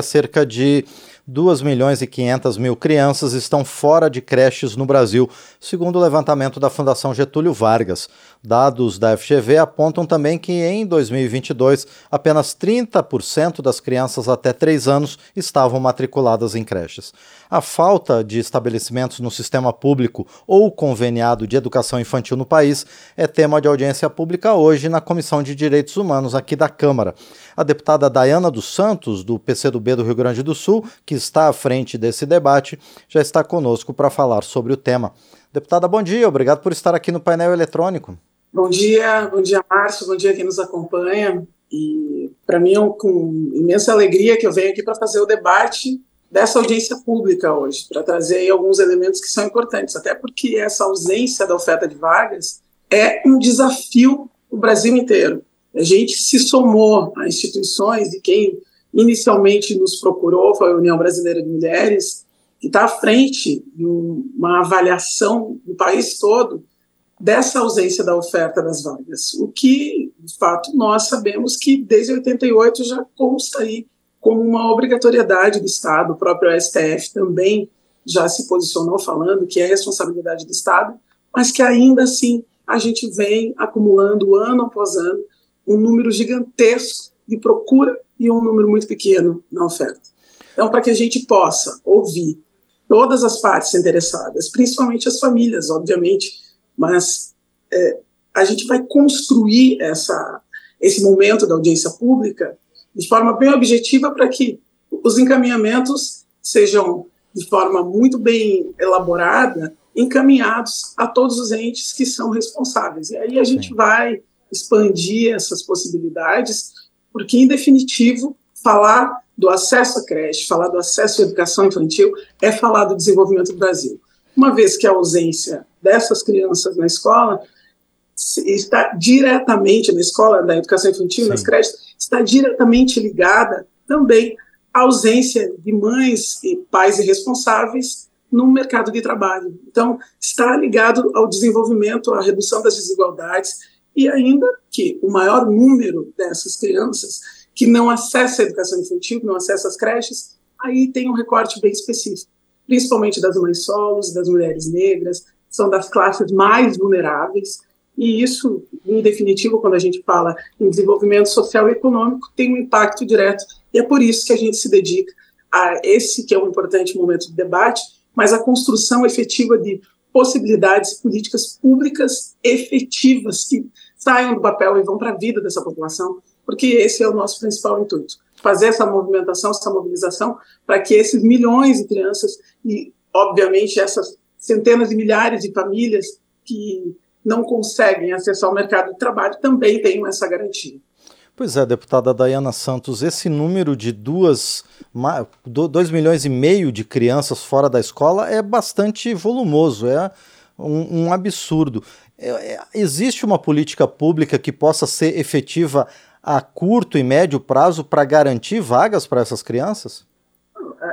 cerca de 2 milhões e 500 mil crianças estão fora de creches no Brasil, segundo o levantamento da Fundação Getúlio Vargas. Dados da FGV apontam também que em 2022 apenas 30% das crianças até 3 anos estavam matriculadas em creches. A falta de estabelecimentos no sistema público ou conveniado de educação infantil no país é tema de audiência pública hoje na Comissão de Direitos Humanos aqui da Câmara. A deputada Dayana dos Santos, do PCdoB do Rio Grande do Sul, que está à frente desse debate, já está conosco para falar sobre o tema. Deputada, bom dia, obrigado por estar aqui no painel eletrônico. Bom dia, bom dia, Márcio, bom dia quem nos acompanha. E para mim é com imensa alegria que eu venho aqui para fazer o debate dessa audiência pública hoje, para trazer alguns elementos que são importantes, até porque essa ausência da oferta de vagas é um desafio o Brasil inteiro. A gente se somou a instituições e quem inicialmente nos procurou foi a União Brasileira de Mulheres, que está à frente de uma avaliação do país todo dessa ausência da oferta das vagas. O que, de fato, nós sabemos que desde 88 já consta aí como uma obrigatoriedade do Estado, o próprio STF também já se posicionou falando que é responsabilidade do Estado, mas que ainda assim a gente vem acumulando ano após ano um número gigantesco de procura e um número muito pequeno na oferta. Então, para que a gente possa ouvir todas as partes interessadas, principalmente as famílias, obviamente, mas é, a gente vai construir essa, esse momento da audiência pública de forma bem objetiva para que os encaminhamentos sejam de forma muito bem elaborada, encaminhados a todos os entes que são responsáveis. E aí a gente vai expandir essas possibilidades, porque, em definitivo, falar do acesso à creche, falar do acesso à educação infantil, é falar do desenvolvimento do Brasil. Uma vez que a ausência dessas crianças na escola está diretamente na escola da educação infantil, Sim. nas creches, está diretamente ligada também à ausência de mães e pais irresponsáveis no mercado de trabalho. Então, está ligado ao desenvolvimento, à redução das desigualdades e ainda que o maior número dessas crianças que não acessa a educação infantil, não acessa as creches, aí tem um recorte bem específico, principalmente das mães solos, das mulheres negras, são das classes mais vulneráveis, e isso, em definitivo, quando a gente fala em desenvolvimento social e econômico, tem um impacto direto, e é por isso que a gente se dedica a esse que é um importante momento de debate, mas a construção efetiva de possibilidades políticas públicas efetivas que saiam do papel e vão para a vida dessa população, porque esse é o nosso principal intuito. Fazer essa movimentação, essa mobilização, para que esses milhões de crianças e, obviamente, essas centenas de milhares de famílias que não conseguem acessar o mercado de trabalho também tenham essa garantia. Pois é, deputada Dayana Santos, esse número de duas, dois milhões e meio de crianças fora da escola é bastante volumoso, é um, um absurdo. É, é, existe uma política pública que possa ser efetiva a curto e médio prazo para garantir vagas para essas crianças?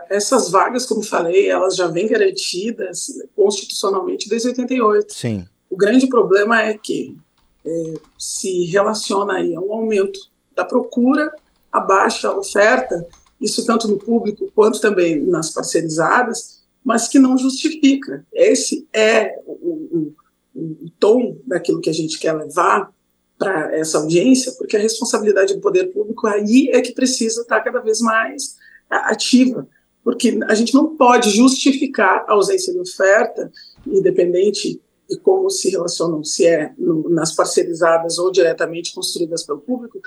Essas vagas, como falei, elas já vêm garantidas constitucionalmente desde 88. Sim. O grande problema é que é, se relaciona aí a um aumento da procura, a baixa oferta, isso tanto no público quanto também nas parcerizadas, mas que não justifica. Esse é o, o, o tom daquilo que a gente quer levar para essa audiência, porque a responsabilidade do poder público aí é que precisa estar cada vez mais ativa, porque a gente não pode justificar a ausência de oferta, independente e como se relacionam, se é no, nas parcerizadas ou diretamente construídas pelo público,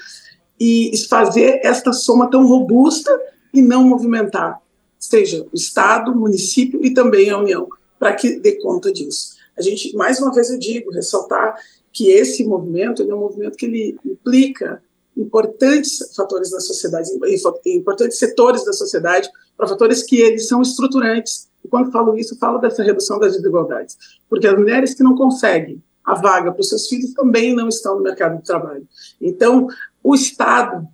e fazer esta soma tão robusta e não movimentar, seja o Estado, o município e também a União, para que dê conta disso. A gente, mais uma vez eu digo, ressaltar que esse movimento é um movimento que ele implica importantes fatores da sociedade, importantes setores da sociedade, para fatores que eles são estruturantes e quando falo isso, falo dessa redução das desigualdades, porque as mulheres que não conseguem a vaga para os seus filhos também não estão no mercado de trabalho. Então, o Estado,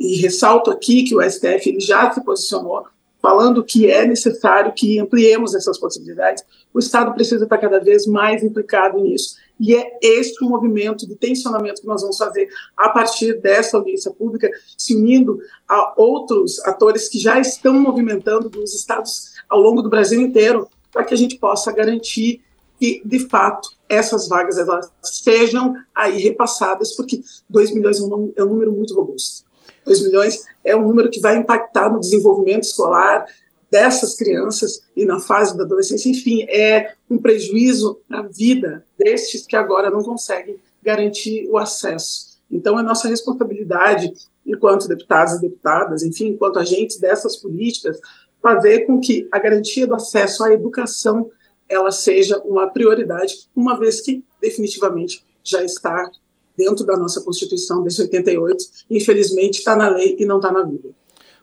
e ressalto aqui que o STF ele já se posicionou falando que é necessário que ampliemos essas possibilidades, o Estado precisa estar cada vez mais implicado nisso. E é este o movimento de tensionamento que nós vamos fazer a partir dessa audiência pública, se unindo a outros atores que já estão movimentando dos estados ao longo do Brasil inteiro, para que a gente possa garantir que, de fato, essas vagas elas sejam aí repassadas, porque 2 milhões é um, é um número muito robusto. 2 milhões é um número que vai impactar no desenvolvimento escolar, dessas crianças e na fase da adolescência, enfim, é um prejuízo na vida destes que agora não conseguem garantir o acesso. Então, é nossa responsabilidade, enquanto deputados e deputadas, enfim, enquanto agentes dessas políticas, fazer com que a garantia do acesso à educação ela seja uma prioridade, uma vez que definitivamente já está dentro da nossa Constituição desde 88, infelizmente está na lei e não está na vida.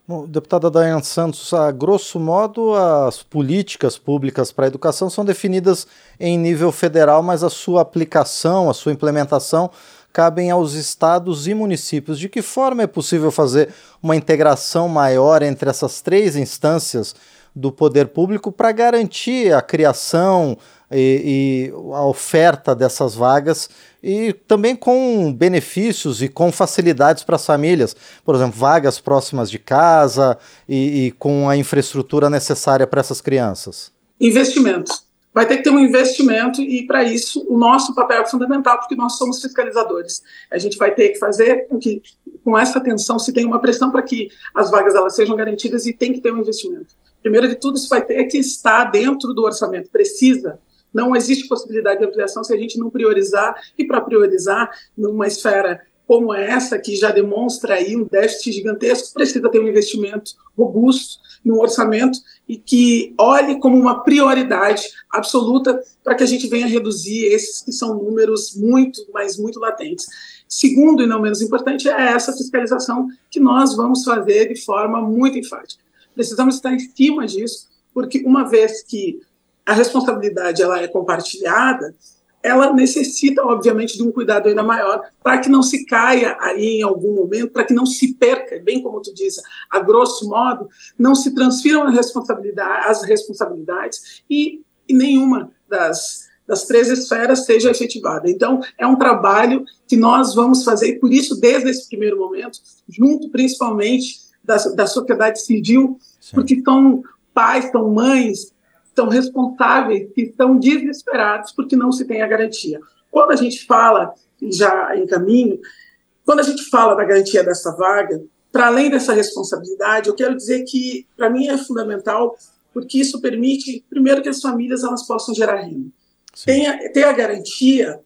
Bom, deputada Dayane Santos, a grosso modo, as políticas públicas para a educação são definidas em nível federal, mas a sua aplicação, a sua implementação cabem aos estados e municípios. De que forma é possível fazer uma integração maior entre essas três instâncias do poder público para garantir a criação e, e, a oferta dessas vagas e também com benefícios e com facilidades para as famílias, por exemplo, vagas próximas de casa e, e com a infraestrutura necessária para essas crianças? Investimento. Vai ter que ter um investimento e, para isso, o nosso papel é fundamental, porque nós somos fiscalizadores. A gente vai ter que fazer com que, com essa atenção, se tenha uma pressão para que as vagas elas sejam garantidas e tem que ter um investimento. Primeiro de tudo, isso vai ter que estar dentro do orçamento, precisa. Não existe possibilidade de ampliação se a gente não priorizar, e para priorizar, numa esfera como essa, que já demonstra aí um déficit gigantesco, precisa ter um investimento robusto no orçamento e que olhe como uma prioridade absoluta para que a gente venha reduzir esses que são números muito, mas muito latentes. Segundo e não menos importante é essa fiscalização que nós vamos fazer de forma muito enfática precisamos estar em cima disso, porque uma vez que a responsabilidade ela é compartilhada, ela necessita, obviamente, de um cuidado ainda maior para que não se caia aí em algum momento, para que não se perca, bem como tu diz, a grosso modo, não se transfiram as responsabilidades, as responsabilidades e, e nenhuma das, das três esferas seja efetivada. Então, é um trabalho que nós vamos fazer, e por isso, desde esse primeiro momento, junto principalmente da, da sociedade civil, Sim. porque são pais, são mães, são responsáveis que estão desesperados porque não se tem a garantia. Quando a gente fala, já em caminho, quando a gente fala da garantia dessa vaga, para além dessa responsabilidade, eu quero dizer que, para mim, é fundamental, porque isso permite, primeiro, que as famílias elas possam gerar renda. ter a garantia,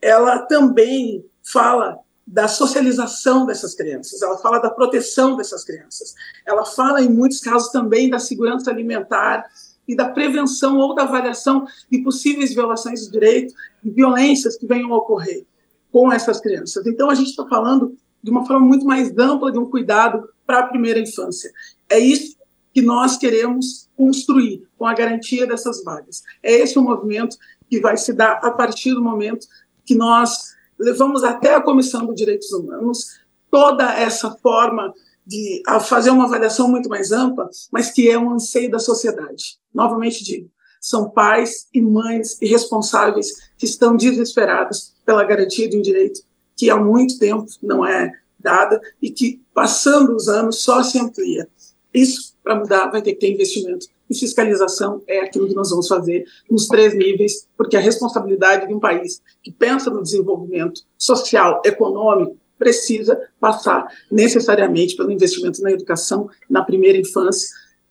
ela também fala da socialização dessas crianças, ela fala da proteção dessas crianças, ela fala, em muitos casos, também da segurança alimentar e da prevenção ou da avaliação de possíveis violações de direito e violências que venham a ocorrer com essas crianças. Então, a gente está falando de uma forma muito mais ampla de um cuidado para a primeira infância. É isso que nós queremos construir com a garantia dessas vagas. É esse o movimento que vai se dar a partir do momento que nós levamos até a Comissão dos Direitos Humanos toda essa forma de fazer uma avaliação muito mais ampla, mas que é um anseio da sociedade. Novamente digo, são pais e mães e responsáveis que estão desesperados pela garantia de um direito que há muito tempo não é dada e que, passando os anos, só se amplia. Isso, para mudar, vai ter que ter investimento e fiscalização é aquilo que nós vamos fazer nos três níveis, porque a responsabilidade de um país que pensa no desenvolvimento social, econômico, precisa passar necessariamente pelo investimento na educação na primeira infância,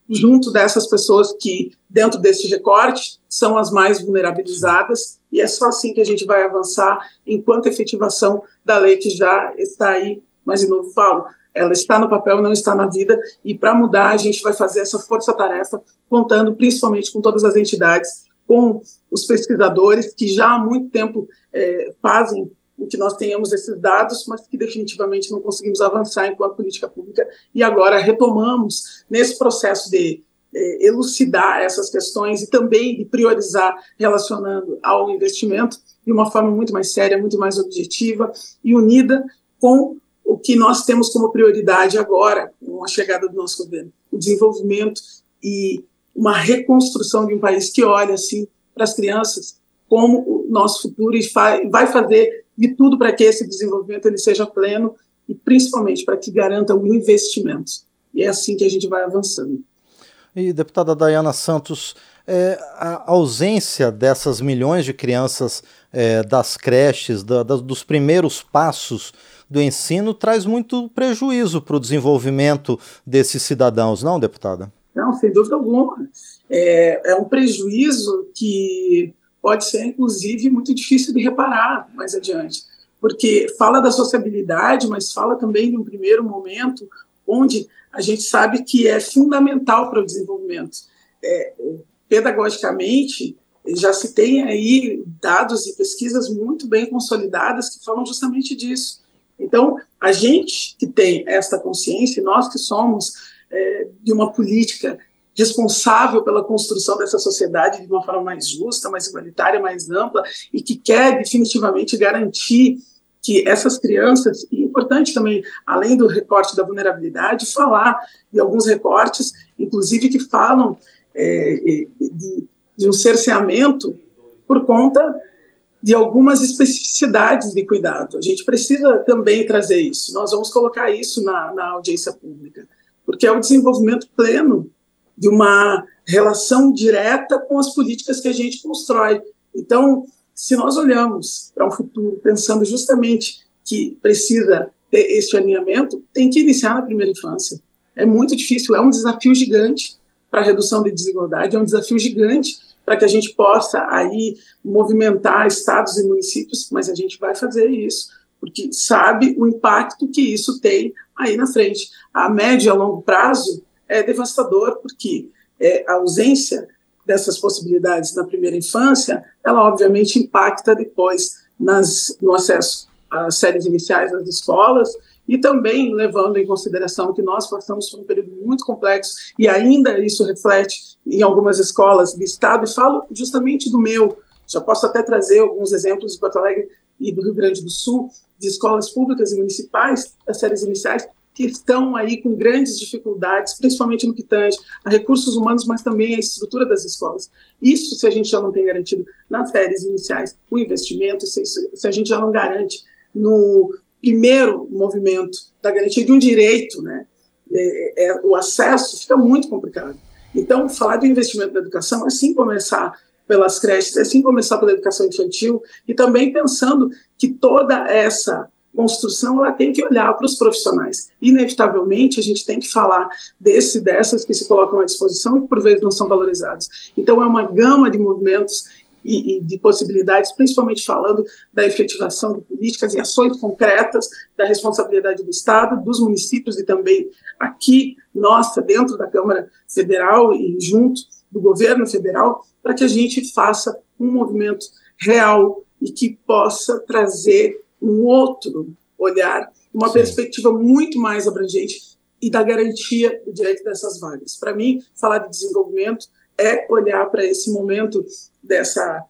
junto dessas pessoas que, dentro desse recorte, são as mais vulnerabilizadas, e é só assim que a gente vai avançar enquanto efetivação da lei que já está aí, mas, de novo, falo, ela está no papel, não está na vida, e para mudar a gente vai fazer essa força-tarefa, contando principalmente com todas as entidades, com os pesquisadores que já há muito tempo é, fazem com que nós tenhamos esses dados, mas que definitivamente não conseguimos avançar enquanto política pública, e agora retomamos nesse processo de é, elucidar essas questões e também de priorizar relacionando ao investimento de uma forma muito mais séria, muito mais objetiva e unida com o que nós temos como prioridade agora, com a chegada do nosso governo, o desenvolvimento e uma reconstrução de um país que olha assim para as crianças como o nosso futuro e vai fazer de tudo para que esse desenvolvimento ele seja pleno e principalmente para que garanta o investimento. E é assim que a gente vai avançando. E deputada Dayana Santos, é, a ausência dessas milhões de crianças é, das creches, da, da, dos primeiros passos do ensino, traz muito prejuízo para o desenvolvimento desses cidadãos, não, deputada? Não, sem dúvida alguma. É, é um prejuízo que pode ser, inclusive, muito difícil de reparar mais adiante, porque fala da sociabilidade, mas fala também de um primeiro momento onde a gente sabe que é fundamental para o desenvolvimento. É, pedagogicamente, já se tem aí dados e pesquisas muito bem consolidadas que falam justamente disso. Então, a gente que tem esta consciência, nós que somos é, de uma política responsável pela construção dessa sociedade de uma forma mais justa, mais igualitária, mais ampla e que quer definitivamente garantir que essas crianças, e importante também, além do recorte da vulnerabilidade, falar de alguns recortes, inclusive que falam é, é, de, de um cerceamento por conta de algumas especificidades de cuidado. A gente precisa também trazer isso. Nós vamos colocar isso na, na audiência pública, porque é o desenvolvimento pleno de uma relação direta com as políticas que a gente constrói. Então, se nós olhamos para um futuro pensando justamente que precisa ter este alinhamento, tem que iniciar na primeira infância. É muito difícil, é um desafio gigante, para a redução de desigualdade, é um desafio gigante para que a gente possa aí movimentar estados e municípios, mas a gente vai fazer isso, porque sabe o impacto que isso tem aí na frente. A médio e a longo prazo é devastador, porque é, a ausência dessas possibilidades na primeira infância, ela obviamente impacta depois nas, no acesso às séries iniciais das escolas e também levando em consideração que nós passamos por um período muito complexo e ainda isso reflete em algumas escolas do estado, e falo justamente do meu, já posso até trazer alguns exemplos de Porto Alegre e do Rio Grande do Sul, de escolas públicas e municipais das séries iniciais que estão aí com grandes dificuldades, principalmente no que tange a recursos humanos, mas também a estrutura das escolas. Isso se a gente já não tem garantido nas séries iniciais o investimento, se, se a gente já não garante no, primeiro movimento da garantia de um direito, né, é, é, o acesso fica muito complicado. Então, falar do investimento na educação é sim começar pelas creches, é sim começar pela educação infantil e também pensando que toda essa construção ela tem que olhar para os profissionais. Inevitavelmente, a gente tem que falar desse dessas que se colocam à disposição e que por vezes não são valorizados. Então, é uma gama de movimentos e, e, de possibilidades, principalmente falando da efetivação de políticas e ações concretas, da responsabilidade do Estado, dos municípios e também aqui, nossa, dentro da Câmara Federal e junto do governo federal, para que a gente faça um movimento real e que possa trazer um outro olhar, uma Sim. perspectiva muito mais abrangente e da garantia do direito dessas vagas. Para mim, falar de desenvolvimento é olhar para esse momento dessa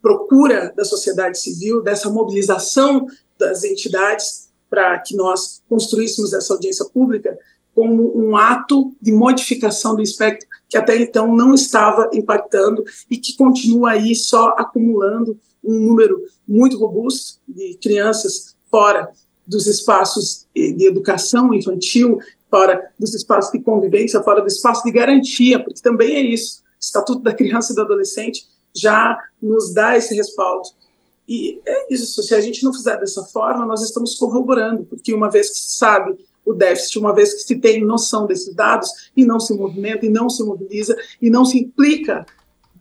procura da sociedade civil, dessa mobilização das entidades para que nós construíssemos essa audiência pública como um ato de modificação do espectro que até então não estava impactando e que continua aí só acumulando um número muito robusto de crianças fora dos espaços de educação infantil, fora dos espaços de convivência, fora do espaço de garantia, porque também é isso. Estatuto da Criança e do Adolescente já nos dá esse respaldo. E é isso, se a gente não fizer dessa forma, nós estamos corroborando, porque uma vez que se sabe o déficit, uma vez que se tem noção desses dados e não se movimenta, e não se mobiliza, e não se implica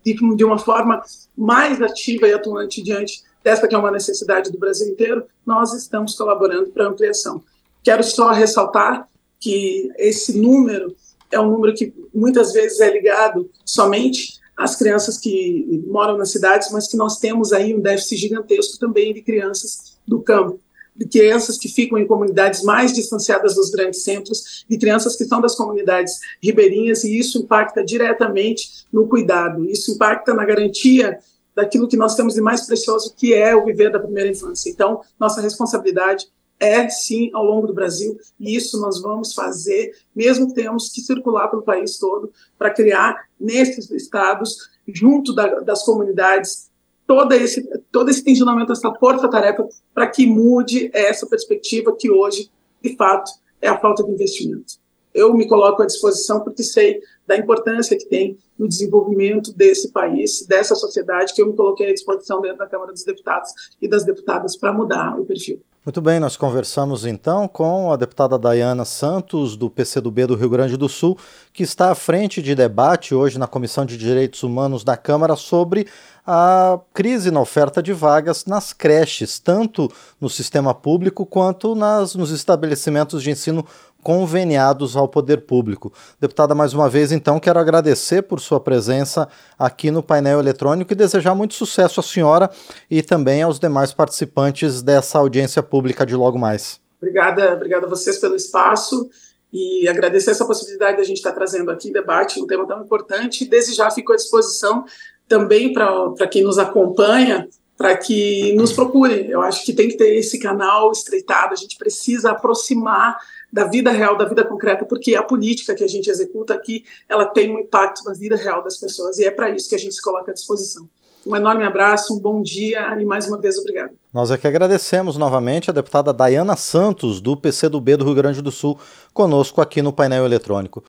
de, de uma forma mais ativa e atuante diante dessa que é uma necessidade do Brasil inteiro, nós estamos colaborando para ampliação. Quero só ressaltar que esse número é um número que muitas vezes é ligado somente às crianças que moram nas cidades, mas que nós temos aí um déficit gigantesco também de crianças do campo, de crianças que ficam em comunidades mais distanciadas dos grandes centros, de crianças que são das comunidades ribeirinhas, e isso impacta diretamente no cuidado, isso impacta na garantia daquilo que nós temos de mais precioso, que é o viver da primeira infância. Então, nossa responsabilidade é sim ao longo do Brasil, e isso nós vamos fazer, mesmo que tenhamos que circular pelo país todo, para criar nesses estados, junto da, das comunidades, todo esse, todo esse tensionamento, essa força-tarefa, para que mude essa perspectiva que hoje, de fato, é a falta de investimento. Eu me coloco à disposição porque sei da importância que tem no desenvolvimento desse país, dessa sociedade, que eu me coloquei à disposição dentro da Câmara dos Deputados e das deputadas para mudar o perfil. Muito bem, nós conversamos então com a deputada Dayana Santos, do PCdoB do Rio Grande do Sul, que está à frente de debate hoje na Comissão de Direitos Humanos da Câmara sobre a crise na oferta de vagas nas creches, tanto no sistema público quanto nas, nos estabelecimentos de ensino conveniados ao poder público. Deputada, mais uma vez, então, quero agradecer por sua presença aqui no painel eletrônico e desejar muito sucesso à senhora e também aos demais participantes dessa audiência pública de logo mais. Obrigada, obrigada a vocês pelo espaço e agradecer essa possibilidade de a gente estar trazendo aqui debate um tema tão importante e desde já fico à disposição também para quem nos acompanha para que nos procure. Eu acho que tem que ter esse canal estreitado, a gente precisa aproximar da vida real, da vida concreta, porque a política que a gente executa aqui, ela tem um impacto na vida real das pessoas, e é para isso que a gente se coloca à disposição. Um enorme abraço, um bom dia e mais uma vez obrigado. Nós é que agradecemos novamente a deputada Dayana Santos, do PCdoB do Rio Grande do Sul, conosco aqui no painel eletrônico.